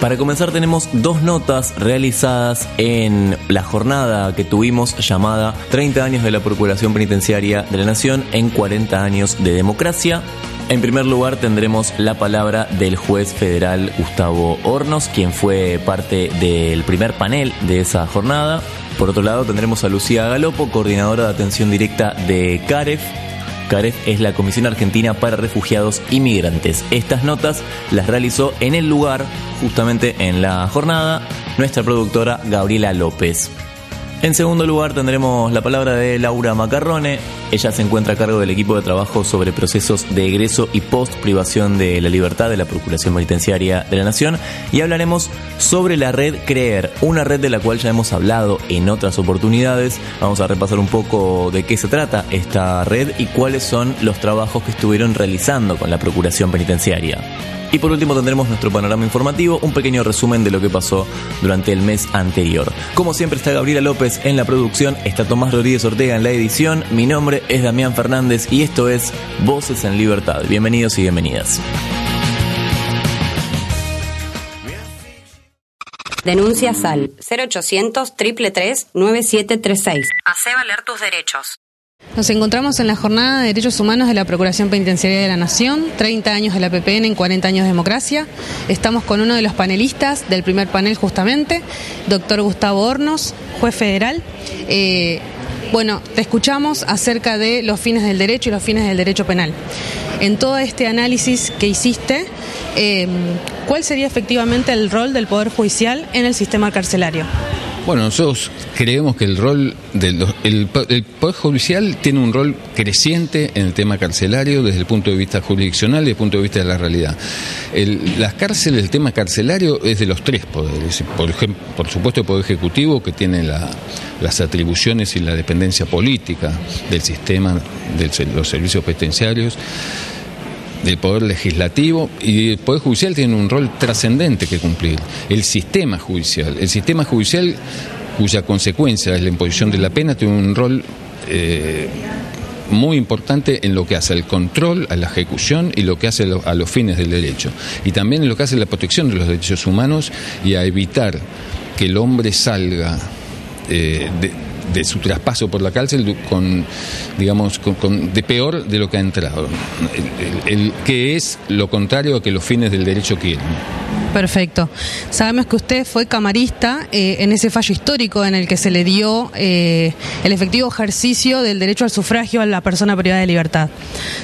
Para comenzar tenemos dos notas realizadas en la jornada que tuvimos llamada 30 años de la Procuración Penitenciaria de la Nación en 40 años de democracia. En primer lugar tendremos la palabra del juez federal Gustavo Hornos, quien fue parte del primer panel de esa jornada. Por otro lado tendremos a Lucía Galopo, coordinadora de atención directa de CAREF, Es la Comisión Argentina para Refugiados y Migrantes. Estas notas las realizó en el lugar, justamente en la jornada, nuestra productora Gabriela López. En segundo lugar tendremos la palabra de Laura Macarrone. Ella se encuentra a cargo del equipo de trabajo sobre procesos de egreso y post privación de la libertad de la Procuración Penitenciaria de la Nación y hablaremos sobre la red CREER, una red de la cual ya hemos hablado en otras oportunidades. Vamos a repasar un poco de qué se trata esta red y cuáles son los trabajos que estuvieron realizando con la Procuración Penitenciaria. Y por último tendremos nuestro panorama informativo, un pequeño resumen de lo que pasó durante el mes anterior. Como siempre está Gabriela López en la producción, está Tomás Rodríguez Ortega en la edición, mi nombre es Damián Fernández y esto es Voces en Libertad. Bienvenidos y bienvenidas. Denuncia SAL 0800 333 9736. Hace valer tus derechos. Nos encontramos en la jornada de derechos humanos de la Procuración Penitenciaria de la Nación, 30 años de la PPN en 40 años de democracia. Estamos con uno de los panelistas del primer panel justamente, doctor Gustavo Hornos, juez federal. Eh, bueno, te escuchamos acerca de los fines del derecho y los fines del derecho penal. En todo este análisis que hiciste, eh, ¿cuál sería efectivamente el rol del Poder Judicial en el sistema carcelario? Bueno, nosotros creemos que el rol del el, Poder Judicial tiene un rol creciente en el tema carcelario desde el punto de vista jurisdiccional y desde el punto de vista de la realidad. las cárceles, el tema carcelario es de los tres poderes. Por, ejemplo, por supuesto, el Poder Ejecutivo, que tiene las atribuciones y la dependencia política del sistema de los servicios penitenciarios del Poder Legislativo y el Poder Judicial tiene un rol trascendente que cumplir. El sistema judicial. El sistema judicial cuya consecuencia es la imposición de la pena tiene un rol eh, muy importante en lo que hace al control, a la ejecución y lo que hace a los fines del derecho. Y también en lo que hace la protección de los derechos humanos y a evitar que el hombre salga eh, de, de su traspaso por la cárcel con, digamos, con, de peor de lo que ha entrado, el, que es lo contrario a que los fines del derecho quieren. Perfecto. Sabemos que usted fue camarista eh, en ese fallo histórico en el que se le dio eh, el efectivo ejercicio del derecho al sufragio a la persona privada de libertad.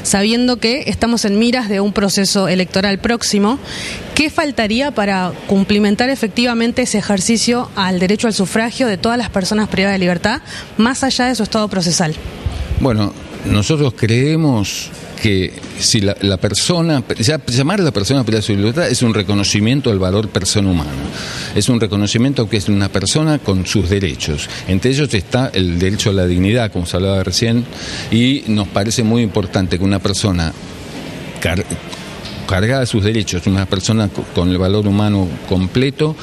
Sabiendo que estamos en miras de un proceso electoral próximo, ¿qué faltaría para cumplimentar efectivamente ese ejercicio al derecho al sufragio de todas las personas privadas de libertad, más allá de su estado procesal? Bueno, nosotros creemos que si la, persona, llamar a la persona privada de su libertad es un reconocimiento al valor persona humana, es un reconocimiento que es una persona con sus derechos. Entre ellos está el derecho a la dignidad, como se hablaba recién, y nos parece muy importante que una persona cargada de sus derechos, una persona con el valor humano completo,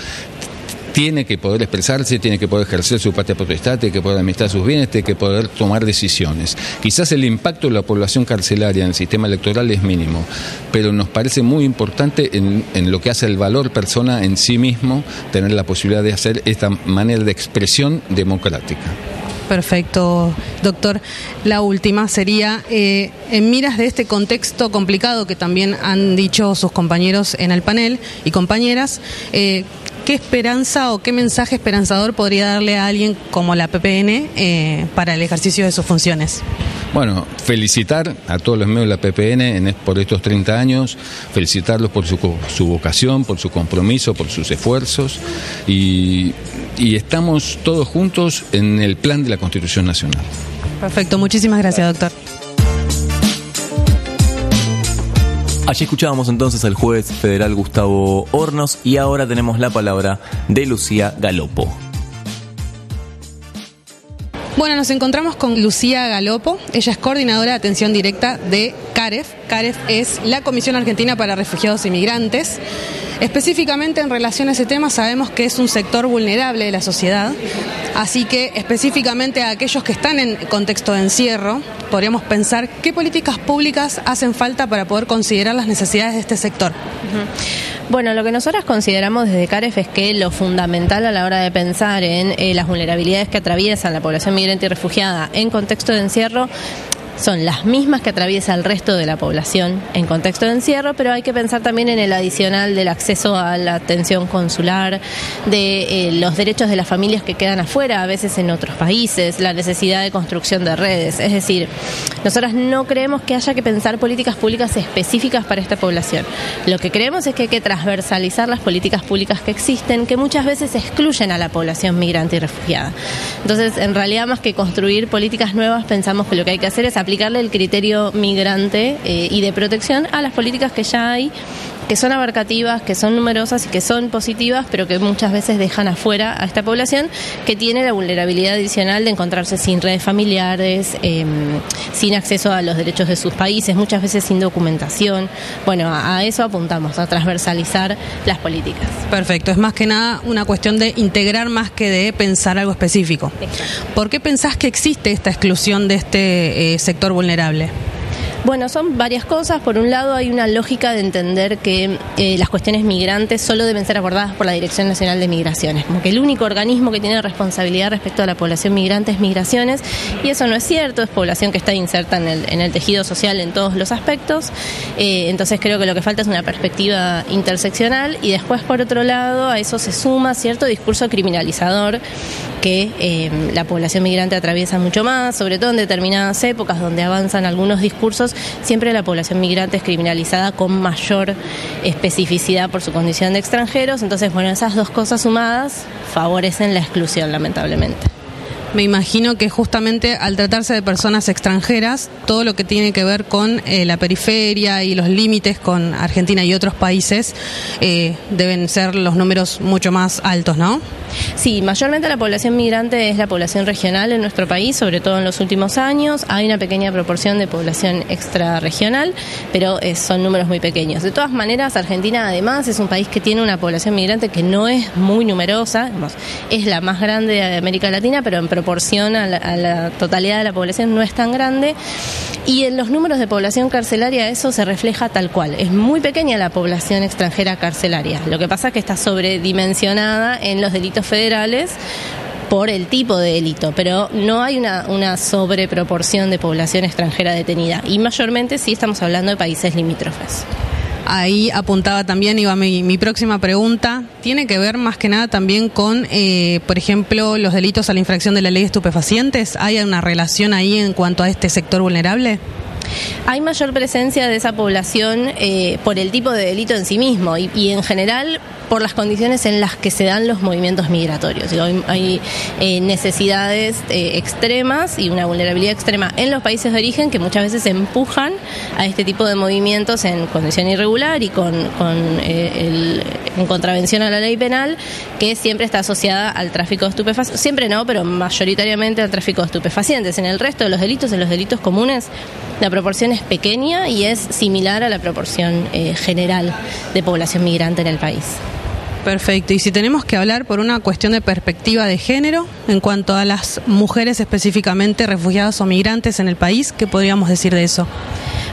tiene que poder expresarse, tiene que poder ejercer su patria potestad, tiene que poder administrar sus bienes, tiene que poder tomar decisiones. Quizás el impacto de la población carcelaria en el sistema electoral es mínimo, pero nos parece muy importante en, lo que hace el valor persona en sí mismo, tener la posibilidad de hacer esta manera de expresión democrática. Perfecto, doctor. La última sería, eh, en miras de este contexto complicado que también han dicho sus compañeros en el panel y compañeras, eh, ¿qué esperanza o qué mensaje esperanzador podría darle a alguien como la PPN eh, para el ejercicio de sus funciones? Bueno, felicitar a todos los medios de la PPN por estos 30 años, felicitarlos por su, vocación, por su compromiso, por sus esfuerzos y, y estamos todos juntos en el plan de la Constitución Nacional. Perfecto, muchísimas gracias, doctor. Allí escuchábamos entonces al juez federal Gustavo Hornos y ahora tenemos la palabra de Lucía Galopo. Bueno, nos encontramos con Lucía Galopo. Ella es coordinadora de atención directa de CAREF. CAREF es la Comisión Argentina para Refugiados e Inmigrantes. Específicamente en relación a ese tema sabemos que es un sector vulnerable de la sociedad, así que específicamente a aquellos que están en contexto de encierro, podríamos pensar qué políticas públicas hacen falta para poder considerar las necesidades de este sector. Bueno, lo que nosotros consideramos desde CAREF es que lo fundamental a la hora de pensar en eh, las vulnerabilidades que atraviesan la población migrante y refugiada en contexto de encierro son las mismas que atraviesa el resto de la población en contexto de encierro, pero hay que pensar también en el adicional del acceso a la atención consular, de eh, los derechos de las familias que quedan afuera, a veces en otros países, la necesidad de construcción de redes. Es decir, nosotras no creemos que haya que pensar políticas públicas específicas para esta población. Lo que creemos es que hay que transversalizar las políticas públicas que existen, que muchas veces excluyen a la población migrante y refugiada. Entonces, en realidad, más que construir políticas nuevas, pensamos que lo que hay que hacer es aplicarle el criterio migrante eh, y de protección a las políticas que ya hay que son abarcativas, que son numerosas y que son positivas, pero que muchas veces dejan afuera a esta población que tiene la vulnerabilidad adicional de encontrarse sin redes familiares, em, sin acceso a los derechos de sus países, muchas veces sin documentación. Bueno, a, a eso apuntamos, a transversalizar las políticas. Perfecto, es más que nada una cuestión de integrar más que de pensar algo específico. ¿Por qué pensás que existe esta exclusión de este eh, sector vulnerable? Bueno, son varias cosas. Por un lado, hay una lógica de entender que eh, las cuestiones migrantes solo deben ser abordadas por la Dirección Nacional de Migraciones, como que el único organismo que tiene responsabilidad respecto a la población migrante es migraciones, y eso no es cierto, es población que está inserta en el, en el tejido social en todos los aspectos. Eh, entonces creo que lo que falta es una perspectiva interseccional y después, por otro lado, a eso se suma cierto discurso criminalizador que eh, la población migrante atraviesa mucho más, sobre todo en determinadas épocas donde avanzan algunos discursos siempre la población migrante es criminalizada con mayor especificidad por su condición de extranjeros. Entonces, bueno, esas dos cosas sumadas favorecen la exclusión, lamentablemente. Me imagino que justamente al tratarse de personas extranjeras, todo lo que tiene que ver con eh, la periferia y los límites con Argentina y otros países eh, deben ser los números mucho más altos, ¿no? Sí, mayormente la población migrante es la población regional en nuestro país, sobre todo en los últimos años. Hay una pequeña proporción de población extrarregional, pero eh, son números muy pequeños. De todas maneras, Argentina además es un país que tiene una población migrante que no es muy numerosa, es la más grande de América Latina, pero en proporción a la, a la totalidad de la población no es tan grande. Y en los números de población carcelaria eso se refleja tal cual. Es muy pequeña la población extranjera carcelaria. Lo que pasa es que está sobredimensionada en los delitos federales por el tipo de delito, pero no hay una, una sobreproporción de población extranjera detenida. Y mayormente sí estamos hablando de países limítrofes. Ahí apuntaba también, iba mi, mi, próxima pregunta, tiene que ver más que nada también con, eh, por ejemplo, los delitos a la infracción de la ley de estupefacientes. ¿Hay una relación ahí en cuanto a este sector vulnerable? Hay mayor presencia de esa población eh, por el tipo de delito en sí mismo y, en general por las condiciones en las que se dan los movimientos migratorios. Hay, hay eh, necesidades eh, extremas y una vulnerabilidad extrema en los países de origen que muchas veces empujan a este tipo de movimientos en condición irregular y con, con eh, el, en contravención a la ley penal que siempre está asociada al tráfico de estupefacientes. Siempre no, pero mayoritariamente al tráfico de estupefacientes. En el resto de los delitos, en los delitos comunes, la proporción es pequeña y es similar a la proporción eh, general de población migrante en el país. Perfecto. Y si tenemos que hablar por una cuestión de perspectiva de género en cuanto a las mujeres específicamente refugiadas o migrantes en el país, ¿qué podríamos decir de eso?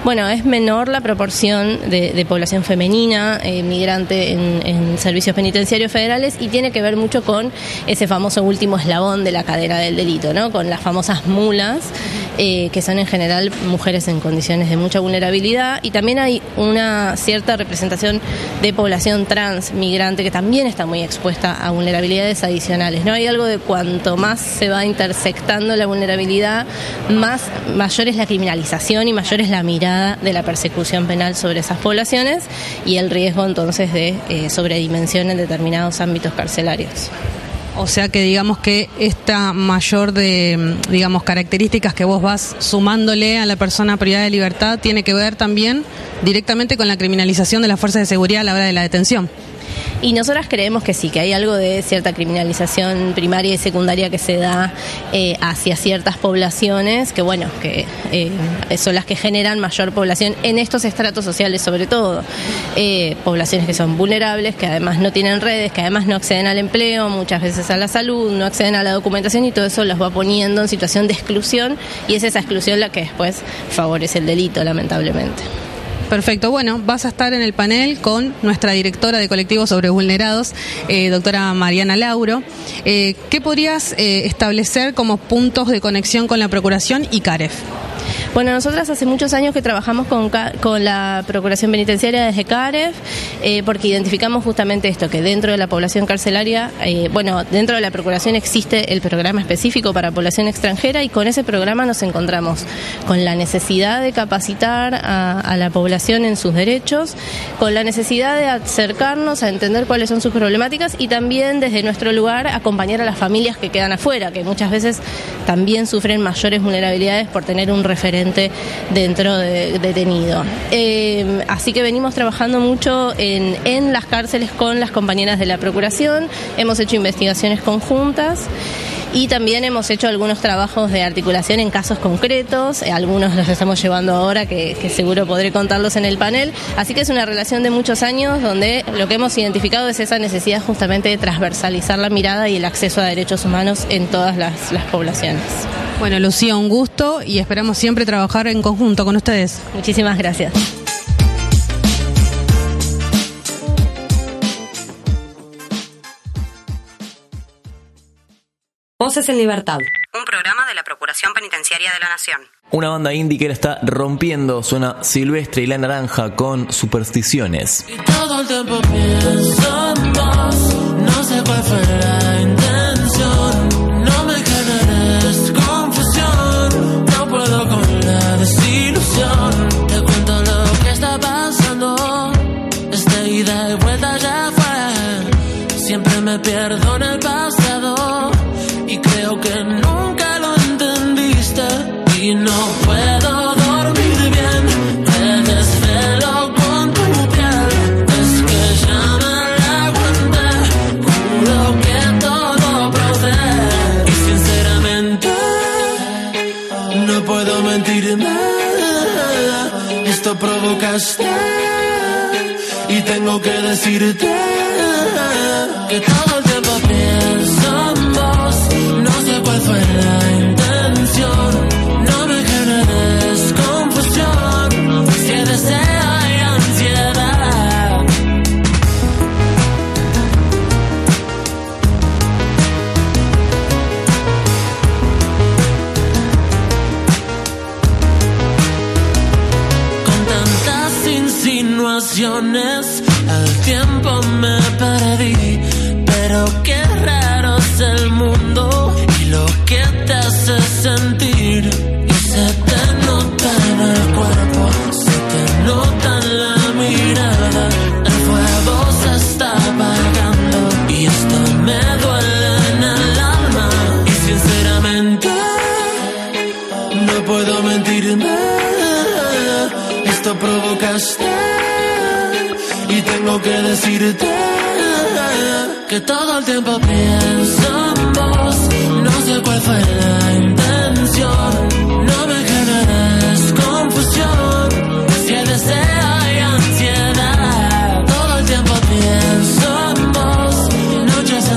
Bueno, es menor la proporción de, población femenina eh, migrante en, en, servicios penitenciarios federales y tiene que ver mucho con ese famoso último eslabón de la cadena del delito, ¿no? Con las famosas mulas, eh, que son en general mujeres en condiciones de mucha vulnerabilidad y también hay una cierta representación de población trans migrante que también está muy expuesta a vulnerabilidades adicionales, ¿no? Hay algo de cuanto más se va intersectando la vulnerabilidad, más mayor es la criminalización y mayor es la mirada de la persecución penal sobre esas poblaciones y el riesgo entonces de eh, sobredimensión en determinados ámbitos carcelarios. O sea que digamos que esta mayor de, digamos, características que vos vas sumándole a la persona privada de libertad tiene que ver también directamente con la criminalización de las fuerzas de seguridad a la hora de la detención. Y nosotras creemos que sí, que hay algo de cierta criminalización primaria y secundaria que se da eh, hacia ciertas poblaciones, que bueno, que eh, son las que generan mayor población en estos estratos sociales sobre todo. Eh, poblaciones que son vulnerables, que además no tienen redes, que además no acceden al empleo, muchas veces a la salud, no acceden a la documentación y todo eso los va poniendo en situación de exclusión y es esa exclusión la que después favorece el delito, lamentablemente. Perfecto. Bueno, vas a estar en el panel con nuestra directora de colectivos sobre vulnerados, eh, doctora Mariana Lauro. Eh, ¿Qué podrías eh, establecer como puntos de conexión con la Procuración y CAREF? Bueno, nosotras hace muchos años que trabajamos con, con la Procuración Penitenciaria desde CAREF, eh, porque identificamos justamente esto, que dentro de la población carcelaria, eh, bueno, dentro de la Procuración existe el programa específico para población extranjera y con ese programa nos encontramos con la necesidad de capacitar a, a la población en sus derechos, con la necesidad de acercarnos a entender cuáles son sus problemáticas y también desde nuestro lugar acompañar a las familias que quedan afuera, que muchas veces también sufren mayores vulnerabilidades por tener un referente dentro de detenido. Eh, así que venimos trabajando mucho en, en las cárceles con las compañeras de la Procuración, hemos hecho investigaciones conjuntas y también hemos hecho algunos trabajos de articulación en casos concretos, eh, algunos los estamos llevando ahora que, que, seguro podré contarlos en el panel, así que es una relación de muchos años donde lo que hemos identificado es esa necesidad justamente de transversalizar la mirada y el acceso a derechos humanos en todas las, las poblaciones. Bueno, Lucía, un gusto y esperamos siempre trabajar en conjunto con ustedes. Muchísimas gracias. Voces en Libertad. Un programa de la Procuración Penitenciaria de la Nación. Una banda indie que la está rompiendo, suena Silvestre y la Naranja con Supersticiones. Y todo el tiempo pienso en vos, no sé cuál fue la tengo que decirte que todo el tiempo pienso en vos. No sé cuál fue la me duele en el alma. Y sinceramente, no puedo mentirme. Esto provocaste y tengo que decirte que todo el tiempo pienso. No sé cuál fue la intención.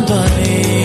somebody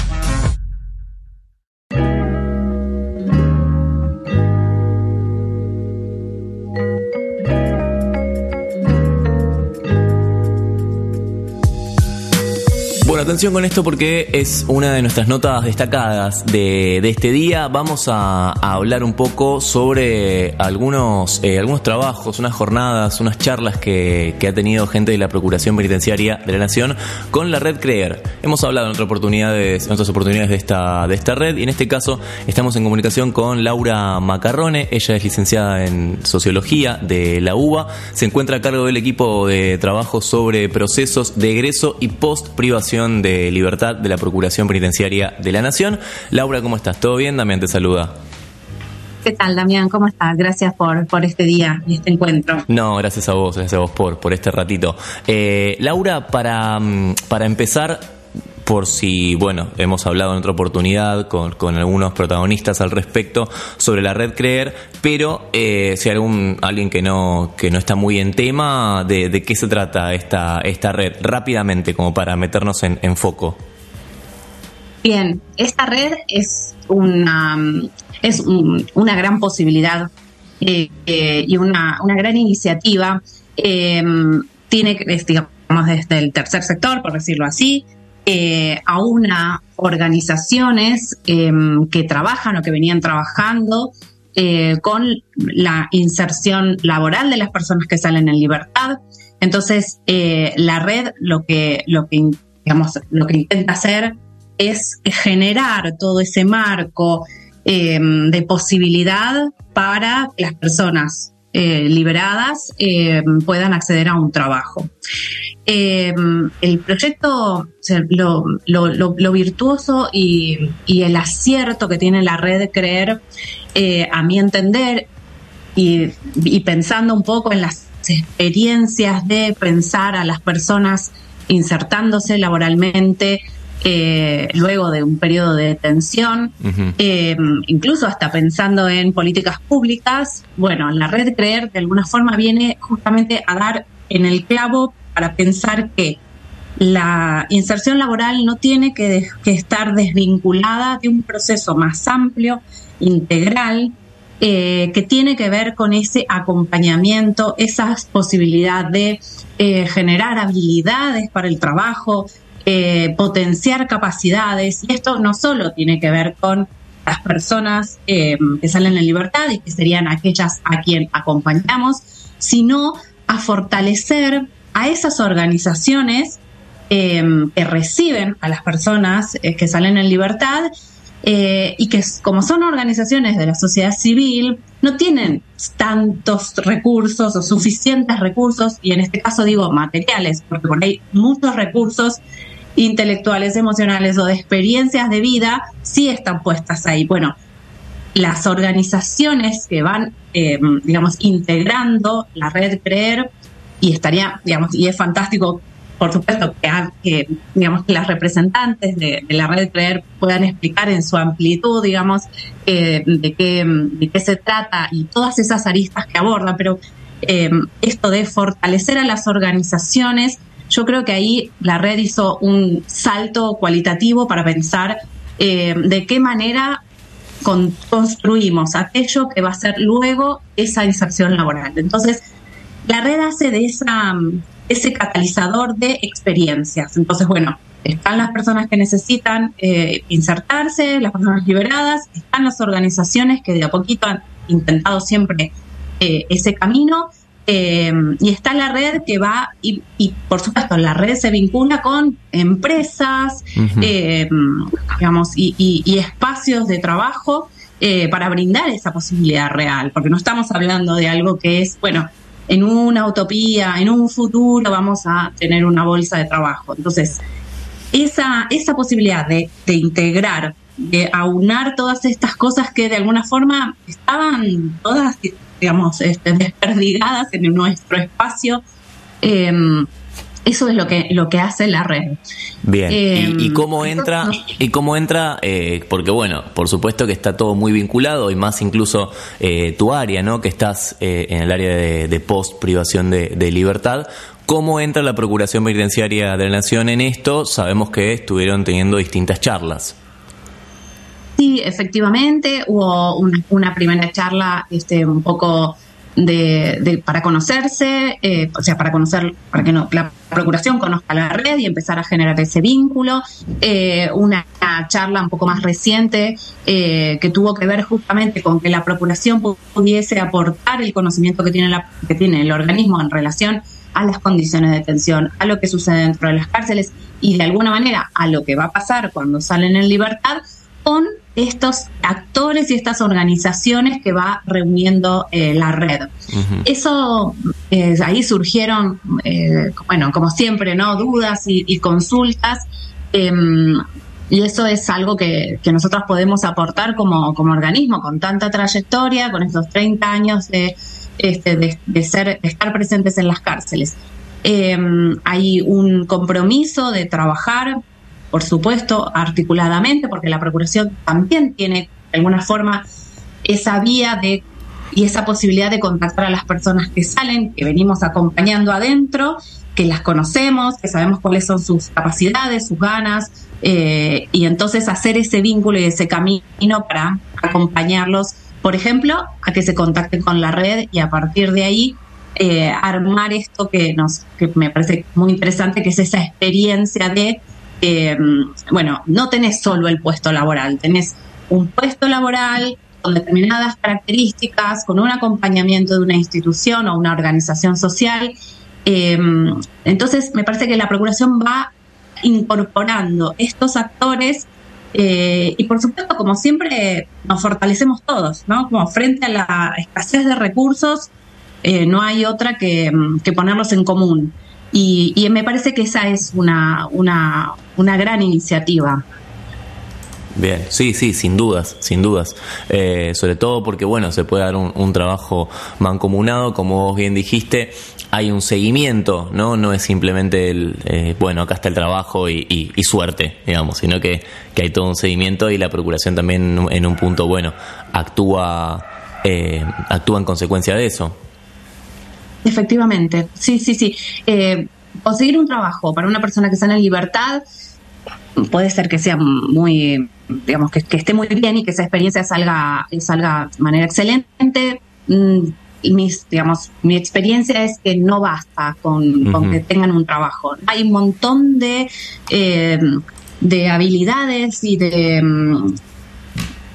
Con esto porque es una de nuestras notas destacadas de, de este día. Vamos a, a hablar un poco sobre algunos, eh, algunos trabajos, unas jornadas, unas charlas que, que ha tenido gente de la Procuración Penitenciaria de la Nación con la red CREER. Hemos hablado en, otras oportunidades, en otras oportunidades de esta, de esta red y en este caso estamos en comunicación con Laura Macarrone. Ella es licenciada en Sociología de la UBA. Se encuentra a cargo del equipo de trabajo sobre procesos de egreso y post privación de libertad de la Procuración Penitenciaria de la Nación. Laura, ¿cómo estás? ¿Todo bien? Damián te saluda. ¿Qué tal, Damián? ¿Cómo estás? Gracias por, por este día y este encuentro. No, gracias a vos, gracias a vos por, por este ratito. Eh, Laura, para, mm, para empezar, por si, bueno, hemos hablado en otra oportunidad con, algunos protagonistas al respecto sobre la red Creer, pero eh, si algún alguien que no que no está muy en tema, de, de qué se trata esta esta red, rápidamente, como para meternos en, en foco. Bien, esta red es una, es un- una gran posibilidad eh, eh, y una, una gran iniciativa. Eh, tiene, digamos, desde el tercer sector, por decirlo así, eh, a una organizaciones eh, que trabajan o que venían trabajando eh, con la inserción laboral de las personas que salen en libertad. Entonces, eh, la red lo que, lo que, digamos, lo que intenta hacer es generar todo ese marco eh, de posibilidad para las personas eh, liberadas eh, puedan acceder a un trabajo. Eh, el proyecto, lo, lo- virtuoso y, y el acierto que tiene la red creer, a mi entender, y pensando un poco en las experiencias de pensar a las personas insertándose laboralmente eh, luego de un periodo de detención, Ujú. eh, incluso hasta pensando en políticas públicas, bueno, la red Creer de alguna forma viene justamente a dar en el clavo para pensar que la inserción laboral no tiene que estar desvinculada de un proceso más amplio, integral, eh, que tiene que ver con ese acompañamiento, esa posibilidad de eh, generar habilidades para el trabajo, eh, potenciar capacidades. Y esto no solo tiene que ver con las personas eh, que salen en libertad y que serían aquellas a quien acompañamos, sino a fortalecer a esas organizaciones eh, que reciben a las personas eh, que salen en libertad eh, y que como son organizaciones de la sociedad civil, no tienen tantos recursos o suficientes recursos, y en este caso digo materiales, porque por ahí muchos recursos intelectuales, emocionales o de experiencias de vida sí están puestas ahí. Bueno, las organizaciones que van, eh, digamos, integrando la red Creer, y estaría, digamos, y es fantástico, por supuesto, que, que, digamos, que las representantes de, la red Creer puedan explicar en su amplitud, digamos, eh, de, qué, se trata y todas esas aristas que abordan, pero eh, esto de fortalecer a las organizaciones, yo creo que ahí la red hizo un salto cualitativo para pensar eh, de qué manera con- construimos aquello que va a ser luego esa inserción laboral. Entonces, la red hace de esa, ese catalizador de experiencias. Entonces, bueno, están las personas que necesitan eh, insertarse, las personas liberadas, están las organizaciones que de a poquito han intentado siempre eh, ese camino. Eh, y está la red que va, y, y, por supuesto, la red se vincula con empresas, eh, digamos, y, y- y espacios de trabajo eh, para brindar esa posibilidad real, porque no estamos hablando de algo que es, bueno, en una utopía, en un futuro vamos a tener una bolsa de trabajo. Entonces, esa, esa posibilidad de, de integrar, de aunar todas estas cosas que de alguna forma estaban todas, digamos, este, desperdigadas en nuestro espacio, eh, eso es lo que, lo que hace la red. Bien, ¿Y, em, cómo entra? ¿Y cómo entra? Eh, porque bueno, por supuesto que está todo muy vinculado y más incluso eh, tu área, ¿no? Que estás eh, en el área de, post privación de, libertad. ¿Cómo entra la Procuración Penitenciaria de la Nación en esto? Sabemos que estuvieron teniendo distintas charlas. Sí, efectivamente, hubo una primera charla este, un poco de, para conocerse, eh, o sea, para conocer, para que no, la Procuración conozca la red y empezar a generar ese vínculo. Eh, una charla un poco más reciente eh, que tuvo que ver justamente con que la Procuración pudiese aportar el conocimiento que tiene, la, que tiene el organismo en relación a las condiciones de detención, a lo que sucede dentro de las cárceles y de alguna manera a lo que va a pasar cuando salen en libertad con estos actores y estas organizaciones que va reuniendo eh, la red. Eso, eh, ahí surgieron, eh, bueno, como siempre, ¿no? Dudas y, consultas. Em, y eso es algo que, nosotros podemos aportar como, como, organismo, con tanta trayectoria, con estos 30 años de, este, de, ser, de estar presentes en las cárceles. Em, hay un compromiso de trabajar por supuesto, articuladamente, porque la Procuración también tiene de alguna forma esa vía de y esa posibilidad de contactar a las personas que salen, que venimos acompañando adentro, que las conocemos, que sabemos cuáles son sus capacidades, sus ganas, eh, y entonces hacer ese vínculo y ese camino para acompañarlos, por ejemplo, a que se contacten con la red y a partir de ahí eh, armar esto que nos que me parece muy interesante, que es esa experiencia de eh, bueno, no tenés solo el puesto laboral, tenés un puesto laboral con determinadas características, con un acompañamiento de una institución o una organización social. Eh, entonces, me parece que la Procuración va incorporando estos actores eh, y, por supuesto, como siempre, nos fortalecemos todos, ¿no? Como frente a la escasez de recursos, no hay otra que, que ponerlos en común. Y, me parece que esa es una, una, una gran iniciativa. Bien, sí, sí, sin dudas, sin dudas. Eh, sobre todo porque, bueno, se puede dar un, trabajo mancomunado, como vos bien dijiste, hay un seguimiento, ¿no? No es simplemente el, eh, bueno, acá está el trabajo y, suerte, digamos, sino que, que, hay todo un seguimiento y la Procuración también en un punto, bueno, actúa, eh, actúa en consecuencia de eso. Efectivamente, sí, sí, sí. Eh, conseguir un trabajo para una persona que está en libertad puede ser que sea muy, digamos, que, esté muy bien y que esa experiencia salga, salga de manera excelente. Mm, mis, digamos, mi experiencia es que no basta con, que tengan un trabajo. Hay un montón de, eh, de habilidades y de, mm,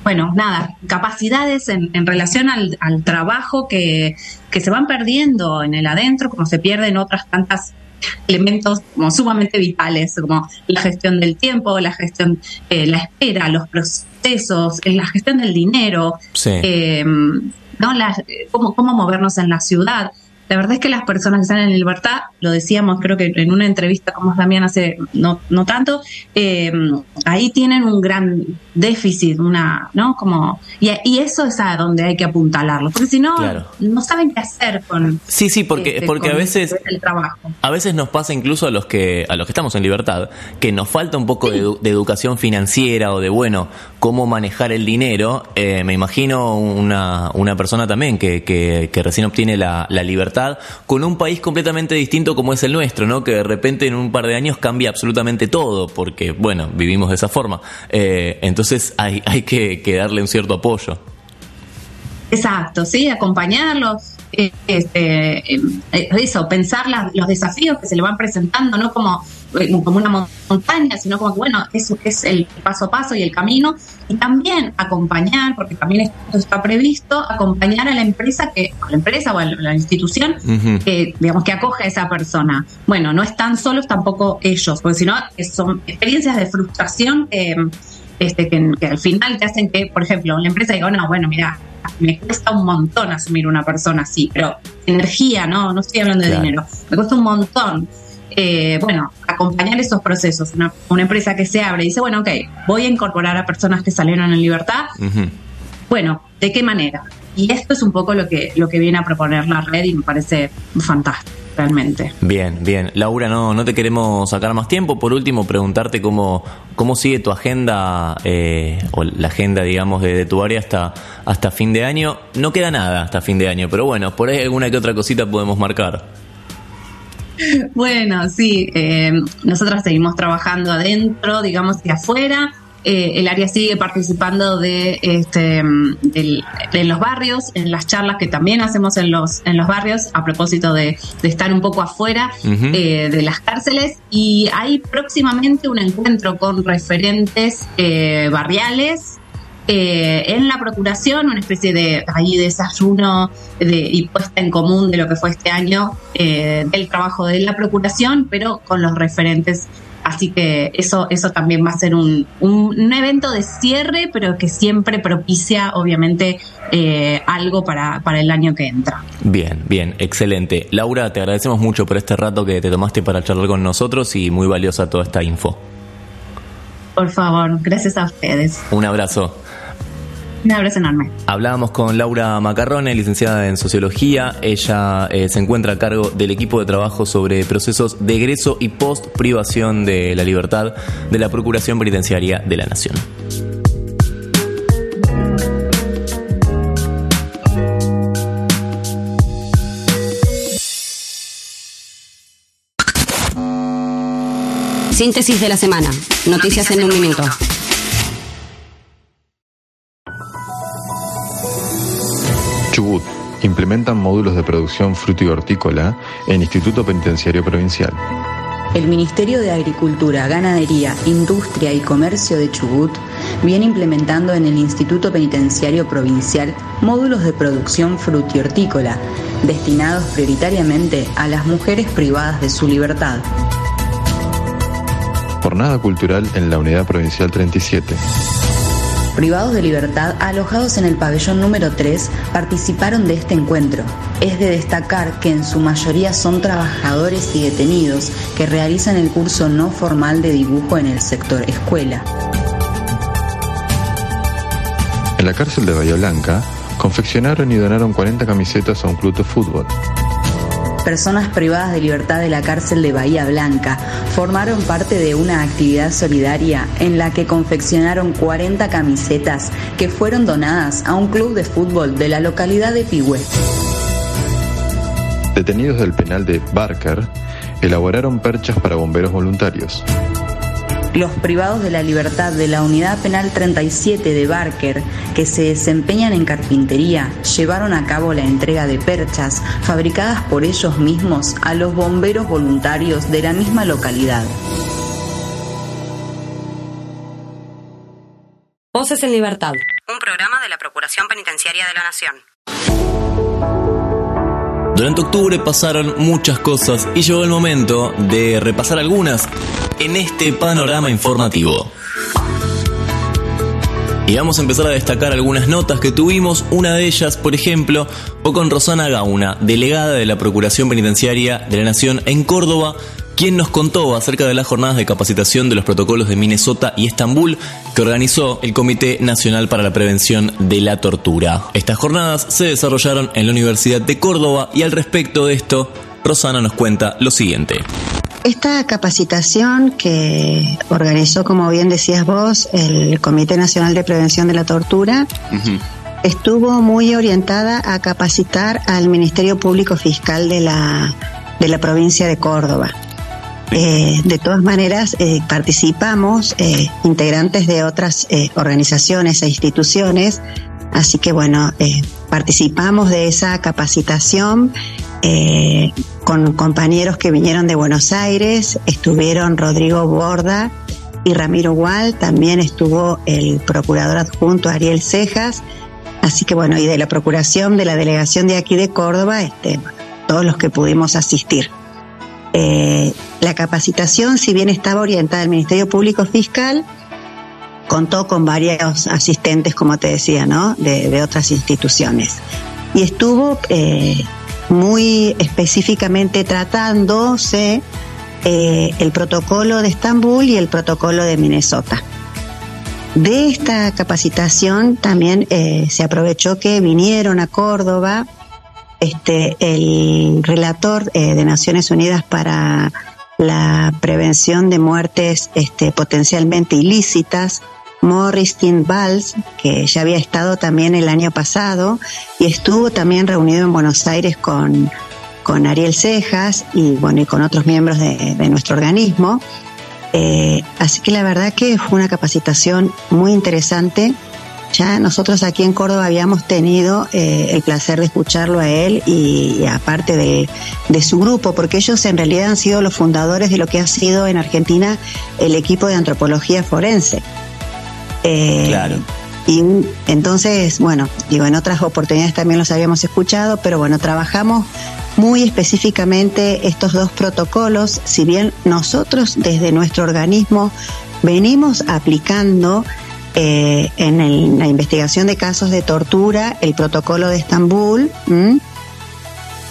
bueno, nada, capacidades en, relación al, trabajo que, se van perdiendo en el adentro, como se pierden otras tantas elementos como sumamente vitales, como la gestión del tiempo, la gestión, eh, la espera, los procesos, eh, la gestión del dinero, eh, ¿no? cómo, cómo movernos en la ciudad. La verdad es que las personas que están en libertad, lo decíamos creo que en una entrevista como también hace no, no tanto, eh, ahí tienen un gran déficit, una, ¿no? Como, y, y, eso es a donde hay que apuntalarlo, porque si no, no saben qué hacer con... Sí, sí, porque, este, porque a veces... El trabajo. A veces nos pasa incluso a los que, a los que estamos en libertad, que nos falta un poco de, educación financiera o de, bueno, cómo manejar el dinero. Eh, me imagino una, una persona también que, que, que recién obtiene la, la libertad con un país completamente distinto como es el nuestro, ¿no? Que de repente en un par de años cambia absolutamente todo, porque, bueno, vivimos de esa forma. Eh, entonces hay, hay que, darle un cierto apoyo. Exacto, sí, acompañarlos, este, eh, eso, pensar los desafíos que se le van presentando, no como eh, como una montaña, sino como que, bueno, eso es el paso a paso y el camino. Y también acompañar, porque también esto está previsto, acompañar a la empresa, que, a la empresa o a la institución que, digamos, que acoge a esa persona. Bueno, no están solos tampoco ellos, porque si no, son experiencias de frustración este, que, al final te hacen que, por ejemplo, la empresa diga, no, bueno, mira, me cuesta un montón asumir una persona así, pero energía, no, no estoy hablando de dinero, me cuesta un montón. Eh, bueno, acompañar esos procesos. Una, empresa que se abre y dice, bueno, ok, voy a incorporar a personas que salieron en libertad. Bueno, ¿de qué manera? Y esto es un poco lo que, lo que viene a proponer la red y me parece fantástico realmente. Bien, bien. Laura, no, no te queremos sacar más tiempo. Por último, preguntarte cómo, cómo sigue tu agenda eh, o la agenda, digamos, de, tu área hasta, hasta fin de año. No queda nada hasta fin de año, pero bueno, por ahí alguna que otra cosita podemos marcar. Bueno, sí, eh, nosotras seguimos trabajando adentro, digamos, y afuera. Eh, el área sigue participando de, este, en los barrios, en las charlas que también hacemos en los, en los barrios, a propósito de, estar un poco afuera eh, de las cárceles. Y hay próximamente un encuentro con referentes eh, barriales en la procuración, una especie de ahí desayuno de, y puesta en común de lo que fue este año del trabajo de la procuración, pero con los referentes Así que eso, eso también va a ser un, un, evento de cierre, pero que siempre propicia, obviamente, eh, algo para, para el año que entra. Bien, bien, excelente. Laura, te agradecemos mucho por este rato que te tomaste para charlar con nosotros y muy valiosa toda esta info. Por favor, gracias a ustedes. Un abrazo. Un abrazo enorme. Hablábamos con Laura Macarrone, licenciada en Sociología. Ella eh, se encuentra a cargo del equipo de trabajo sobre procesos de egreso y post privación de la libertad de la Procuración Penitenciaria de la Nación. Síntesis de la semana. Noticias en un minuto. Chubut implementan módulos de producción hortícola en Instituto Penitenciario Provincial. El Ministerio de Agricultura, Ganadería, Industria y Comercio de Chubut viene implementando en el Instituto Penitenciario Provincial módulos de producción frutihortícola destinados prioritariamente a las mujeres privadas de su libertad. Jornada cultural en la Unidad Provincial 37 privados de libertad alojados en el pabellón número 3 participaron de este encuentro. Es de destacar que en su mayoría son trabajadores y detenidos que realizan el curso no formal de dibujo en el sector escuela. En la cárcel de Bahía Blanca, confeccionaron y donaron 40 camisetas a un club de fútbol personas privadas de libertad de la cárcel de Bahía Blanca formaron parte de una actividad solidaria en la que confeccionaron 40 camisetas que fueron donadas a un club de fútbol de la localidad de Pigüé. Detenidos del penal de Barker elaboraron perchas para bomberos voluntarios. Los privados de la libertad de la Unidad Penal 37 de Barker, que se desempeñan en carpintería, llevaron a cabo la entrega de perchas fabricadas por ellos mismos a los bomberos voluntarios de la misma localidad. Voces en Libertad, un programa de la Procuración Penitenciaria de la Nación. Durante octubre pasaron muchas cosas y llegó el momento de repasar algunas en este panorama informativo. Y vamos a empezar a destacar algunas notas que tuvimos. Una de ellas, por ejemplo, fue con Rosana Gauna, delegada de la Procuración Penitenciaria de la Nación en Córdoba, quien nos contó acerca de las jornadas de capacitación de los protocolos de Minnesota y Estambul que organizó el Comité Nacional para la Prevención de la Tortura. Estas jornadas se desarrollaron en la Universidad de Córdoba y al respecto de esto, Rosana nos cuenta lo siguiente. Esta capacitación que organizó, como bien decías vos, el Comité Nacional de Prevención de la Tortura, estuvo muy orientada a capacitar al Ministerio Público Fiscal de la, de la provincia de Córdoba. Eh, de todas maneras, eh, participamos eh, integrantes de otras organizaciones e instituciones, así que bueno, participamos de esa capacitación con compañeros que vinieron de Buenos Aires, estuvieron Rodrigo Borda y Ramiro Gual, también estuvo el procurador adjunto Ariel Cejas, así que bueno, y de la procuración de la delegación de aquí de Córdoba, este, todos los que pudimos asistir. Eh, la capacitación, si bien estaba orientada al Ministerio Público Fiscal, contó con varios asistentes, como te decía, ¿no? de, otras instituciones. Y estuvo eh, muy específicamente tratándose eh, el protocolo de Estambul y el protocolo de Minnesota. De esta capacitación también se aprovechó que vinieron a Córdoba este, el relator eh, de Naciones Unidas para la prevención de muertes este, potencialmente ilícitas, Morris Valls, que ya había estado también el año pasado y estuvo también reunido en Buenos Aires con, con Ariel Cejas y bueno y con otros miembros de, nuestro organismo. Eh, así que la verdad que fue una capacitación muy interesante ya nosotros aquí en Córdoba habíamos tenido eh, el placer de escucharlo a él y, aparte de, su grupo, porque ellos en realidad han sido los fundadores de lo que ha sido en Argentina el equipo de antropología forense. Eh, claro. Y entonces, bueno, digo, en otras oportunidades también los habíamos escuchado, pero bueno, trabajamos muy específicamente estos dos protocolos, si bien nosotros desde nuestro organismo venimos aplicando eh, en la investigación de casos de tortura, el protocolo de Estambul,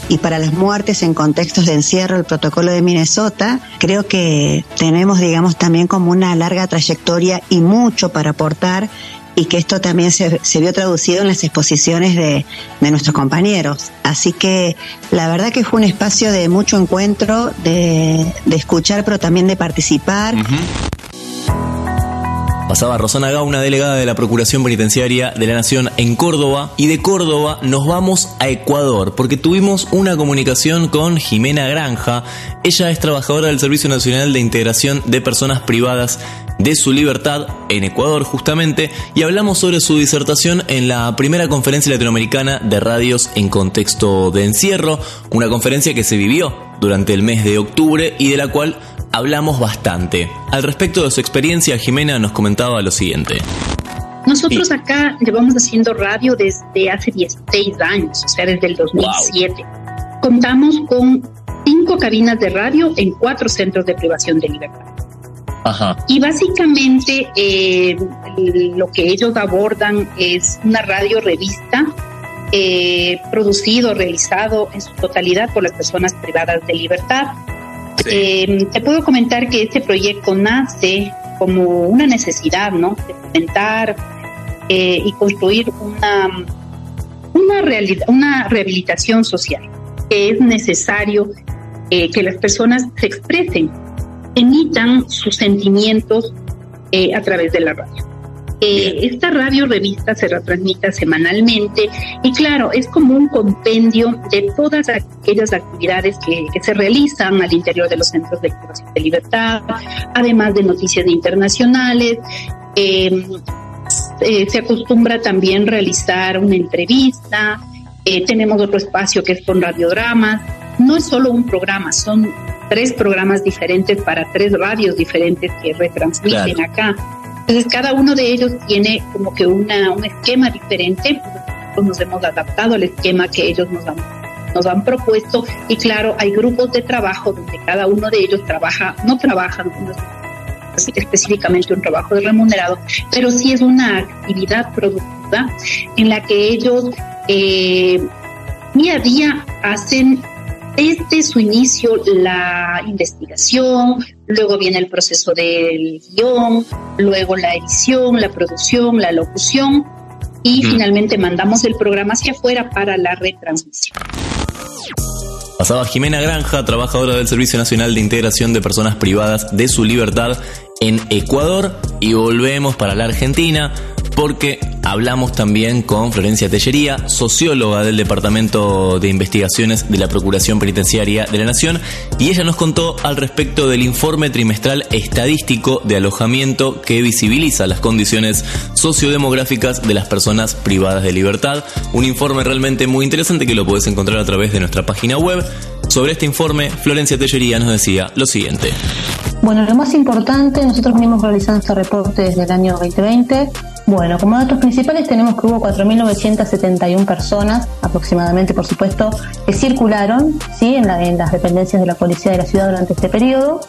y para las muertes en contextos de encierro, el protocolo de Minnesota, creo que tenemos, digamos, también como una larga trayectoria y mucho para aportar y que esto también se, vio traducido en las exposiciones de, nuestros compañeros. Así que la verdad que fue un espacio de mucho encuentro, de, escuchar, pero también de participar. Pasaba Rosana Gá, una delegada de la Procuración Penitenciaria de la Nación en Córdoba. Y de Córdoba nos vamos a Ecuador, porque tuvimos una comunicación con Jimena Granja. Ella es trabajadora del Servicio Nacional de Integración de Personas Privadas de su libertad en Ecuador justamente y hablamos sobre su disertación en la primera conferencia latinoamericana de radios en contexto de encierro, una conferencia que se vivió durante el mes de octubre y de la cual hablamos bastante. Al respecto de su experiencia, Jimena nos comentaba lo siguiente. Nosotros acá llevamos haciendo radio desde hace 16 años, o sea, desde el 2007. Contamos con cinco cabinas de radio en cuatro centros de privación de libertad. Ajá. Y básicamente eh, lo que ellos abordan es una radio revista eh, producido, realizado en su totalidad por las personas privadas de libertad eh, te puedo comentar que este proyecto nace como una necesidad, ¿no? De fomentar eh, y construir una, una, realidad, una rehabilitación social, que es necesario eh, que las personas se expresen, emitan sus sentimientos a través de la radio. Eh, esta radio revista se retransmite semanalmente y claro, es como un compendio de todas aquellas actividades que, se realizan al interior de los centros de de libertad, además de noticias internacionales. Em, eh, se acostumbra también realizar una entrevista. Eh, tenemos otro espacio que es con radiodramas. No es solo un programa, son tres programas diferentes para tres radios diferentes que retransmiten acá. Entonces, cada uno de ellos tiene como que una, un esquema diferente. Nos hemos adaptado al esquema que ellos nos han, nos han propuesto. Y claro, hay grupos de trabajo donde cada uno de ellos trabaja, no trabaja específicamente un trabajo de remunerado, pero sí es una actividad productiva en la que ellos eh, día a día hacen desde su inicio la investigación, luego viene el proceso del guion, luego la edición, la producción, la locución y finalmente mandamos el programa hacia afuera para la retransmisión. Pasaba Jimena Granja, trabajadora del Servicio Nacional de Integración de Personas Privadas de su Libertad en Ecuador y volvemos para la Argentina porque hablamos también con Florencia Tellería, socióloga del Departamento de Investigaciones de la Procuración Penitenciaria de la Nación, y ella nos contó al respecto del informe trimestral estadístico de alojamiento que visibiliza las condiciones sociodemográficas de las personas privadas de libertad. Un informe realmente muy interesante que lo puedes encontrar a través de nuestra página web. Sobre este informe, Florencia Tellería nos decía lo siguiente. Bueno, lo más importante, nosotros venimos realizando este reporte desde el año 2020 bueno, como datos principales tenemos que hubo 4.971 personas, aproximadamente por supuesto, que circularon ¿sí? en, las dependencias de la policía de la ciudad durante este periodo.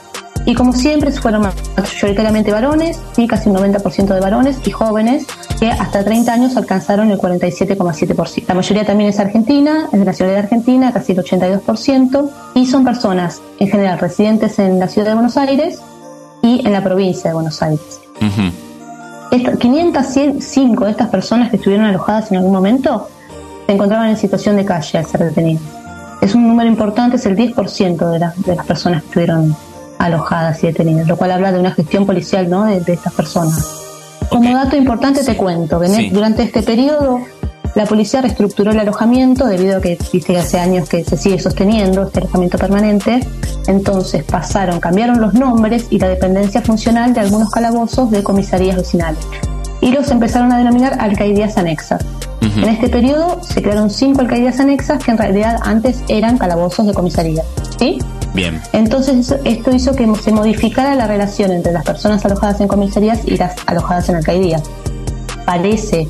Y como siempre fueron mayoritariamente varones, ¿sí? casi un 90% de varones y jóvenes, que hasta 30 años alcanzaron el 47,7%. La mayoría también es argentina, es de la ciudad de Argentina, casi el 82%, y son personas en general residentes en la ciudad de Buenos Aires y en la provincia de Buenos Aires. 505 de estas personas que estuvieron alojadas en algún momento se encontraban en situación de calle al ser detenidas. Es un número importante, es el 10% de, de las personas que estuvieron alojadas y detenidas, lo cual habla de una gestión policial ¿no? de, estas personas. Como dato importante te cuento que durante este periodo la policía reestructuró el alojamiento debido a que viste hace años que se sigue sosteniendo este alojamiento permanente. Entonces pasaron, cambiaron los nombres y la dependencia funcional de algunos calabozos de comisarías vecinales. Y los empezaron a denominar alcaidías anexas. En este periodo se crearon cinco alcaidías anexas que en realidad antes eran calabozos de comisaría. ¿Sí? Bien. Entonces esto hizo que se modificara la relación entre las personas alojadas en comisarías y las alojadas en alcaidías. Parece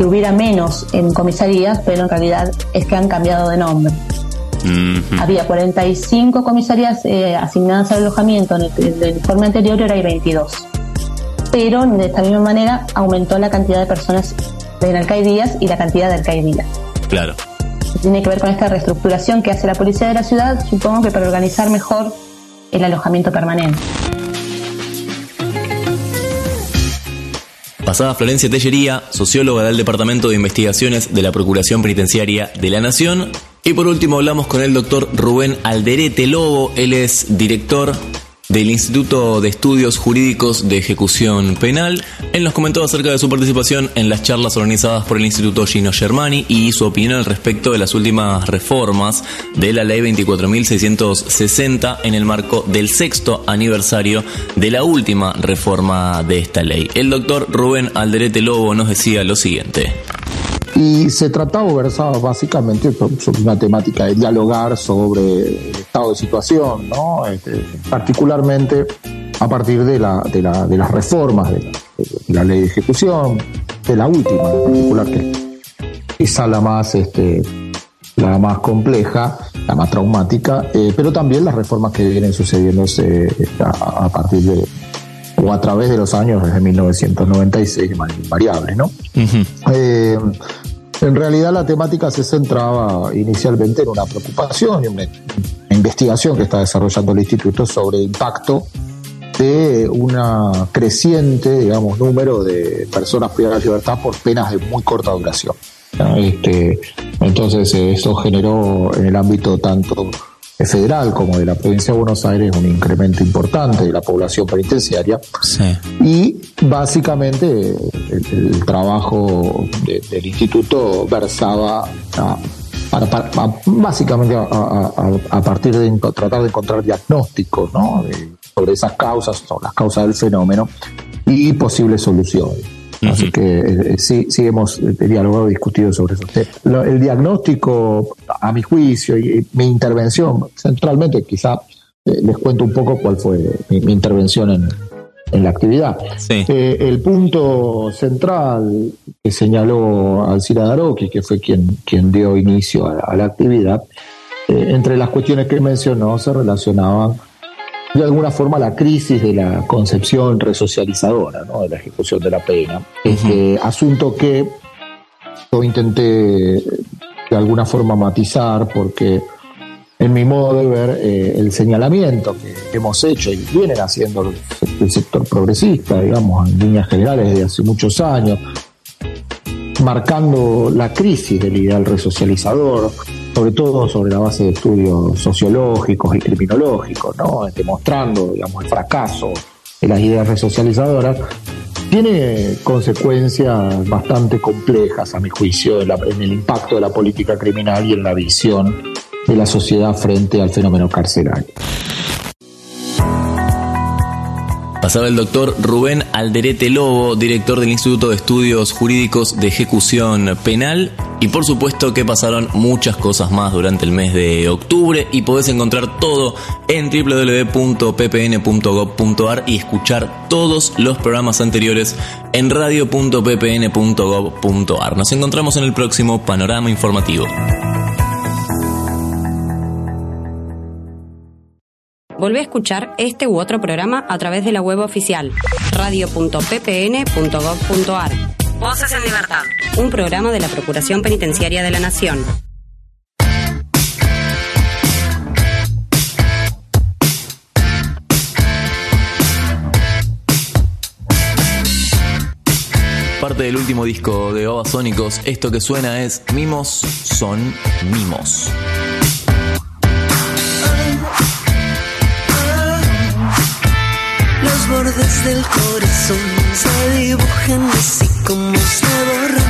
que hubiera menos en comisarías, pero en realidad es que han cambiado de nombre. Había 45 comisarías eh, asignadas al alojamiento en el, informe anterior y ahora hay 22. Pero de esta misma manera aumentó la cantidad de personas en alcaidías y la cantidad de alcaidías. Claro. Tiene que ver con esta reestructuración que hace la policía de la ciudad, supongo que para organizar mejor el alojamiento permanente. Pasada Florencia Tellería, socióloga del Departamento de Investigaciones de la Procuración Penitenciaria de la Nación. Y por último hablamos con el doctor Rubén Alderete Lobo, él es director del Instituto de Estudios Jurídicos de Ejecución Penal. Él nos comentó acerca de su participación en las charlas organizadas por el Instituto Gino Germani y su opinión al respecto de las últimas reformas de la Ley 24.660 en el marco del sexto aniversario de la última reforma de esta ley. El doctor Rubén Alderete Lobo nos decía lo siguiente. Y se trataba versaba básicamente sobre una temática de dialogar sobre el estado de situación, ¿no? Este, particularmente a partir de, la, de, la, de las reformas de la, ley de ejecución, de la última en particular, que quizá la más, este, la más compleja, la más traumática, eh, pero también las reformas que vienen sucediéndose a, a partir de, o a través de los años desde 1996 invariables, ¿no? Eh, en realidad la temática se centraba inicialmente en una preocupación y una investigación que está desarrollando el instituto sobre el impacto de una creciente, digamos, número de personas privadas de libertad por penas de muy corta duración. Este, entonces eso generó en el ámbito tanto federal como de la provincia de Buenos Aires un incremento importante de la población penitenciaria. Y básicamente el, trabajo del instituto versaba básicamente a, partir de tratar de encontrar diagnósticos sobre esas causas, sobre las causas del fenómeno y posibles soluciones. Así que eh, sí, sí hemos eh, dialogado y discutido sobre eso. el diagnóstico, a mi juicio, y, mi intervención, centralmente, quizá eh, les cuento un poco cuál fue mi, intervención en, en, la actividad. el punto central que señaló Alcira Daroki, que fue quien, quien dio inicio a la actividad, entre las cuestiones que mencionó se relacionaban de alguna forma la crisis de la concepción resocializadora ¿no? de la ejecución de la pena. Este asunto que yo intenté de alguna forma matizar porque en mi modo de ver eh, el señalamiento que hemos hecho y vienen haciendo el sector progresista, digamos, en líneas generales desde hace muchos años, marcando la crisis del ideal resocializador, sobre todo sobre la base de estudios sociológicos y criminológicos, ¿no? demostrando digamos, el fracaso de las ideas resocializadoras, tiene consecuencias bastante complejas, a mi juicio, en el impacto de la política criminal y en la visión de la sociedad frente al fenómeno carcelario. Pasaba el doctor Rubén Alderete Lobo, director del Instituto de Estudios Jurídicos de Ejecución Penal. Y por supuesto que pasaron muchas cosas más durante el mes de octubre y podés encontrar todo en www.ppn.gov.ar y escuchar todos los programas anteriores en radio.ppn.gov.ar. Nos encontramos en el próximo panorama informativo. Volvé a escuchar este u otro programa a través de la web oficial radio.ppn.gov.ar. Voces en Libertad, un programa de la Procuración Penitenciaria de la Nación. parte del último disco de Babasónicos. Esto que suena es Mimos son mimos. Bordes del corazón se dibujan así como se borran.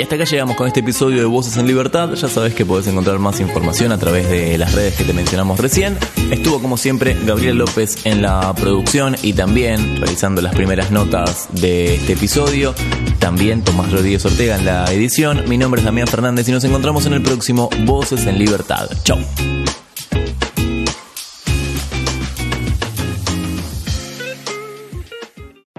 Y hasta acá llegamos con este episodio de Voces en Libertad. Ya sabes que podés encontrar más información a través de las redes que te mencionamos recién. Estuvo como siempre Gabriel López en la producción y también realizando las primeras notas de este episodio. También Tomás Rodríguez Ortega en la edición. Mi nombre es Damián Fernández y nos encontramos en el próximo Voces en Libertad. Chau.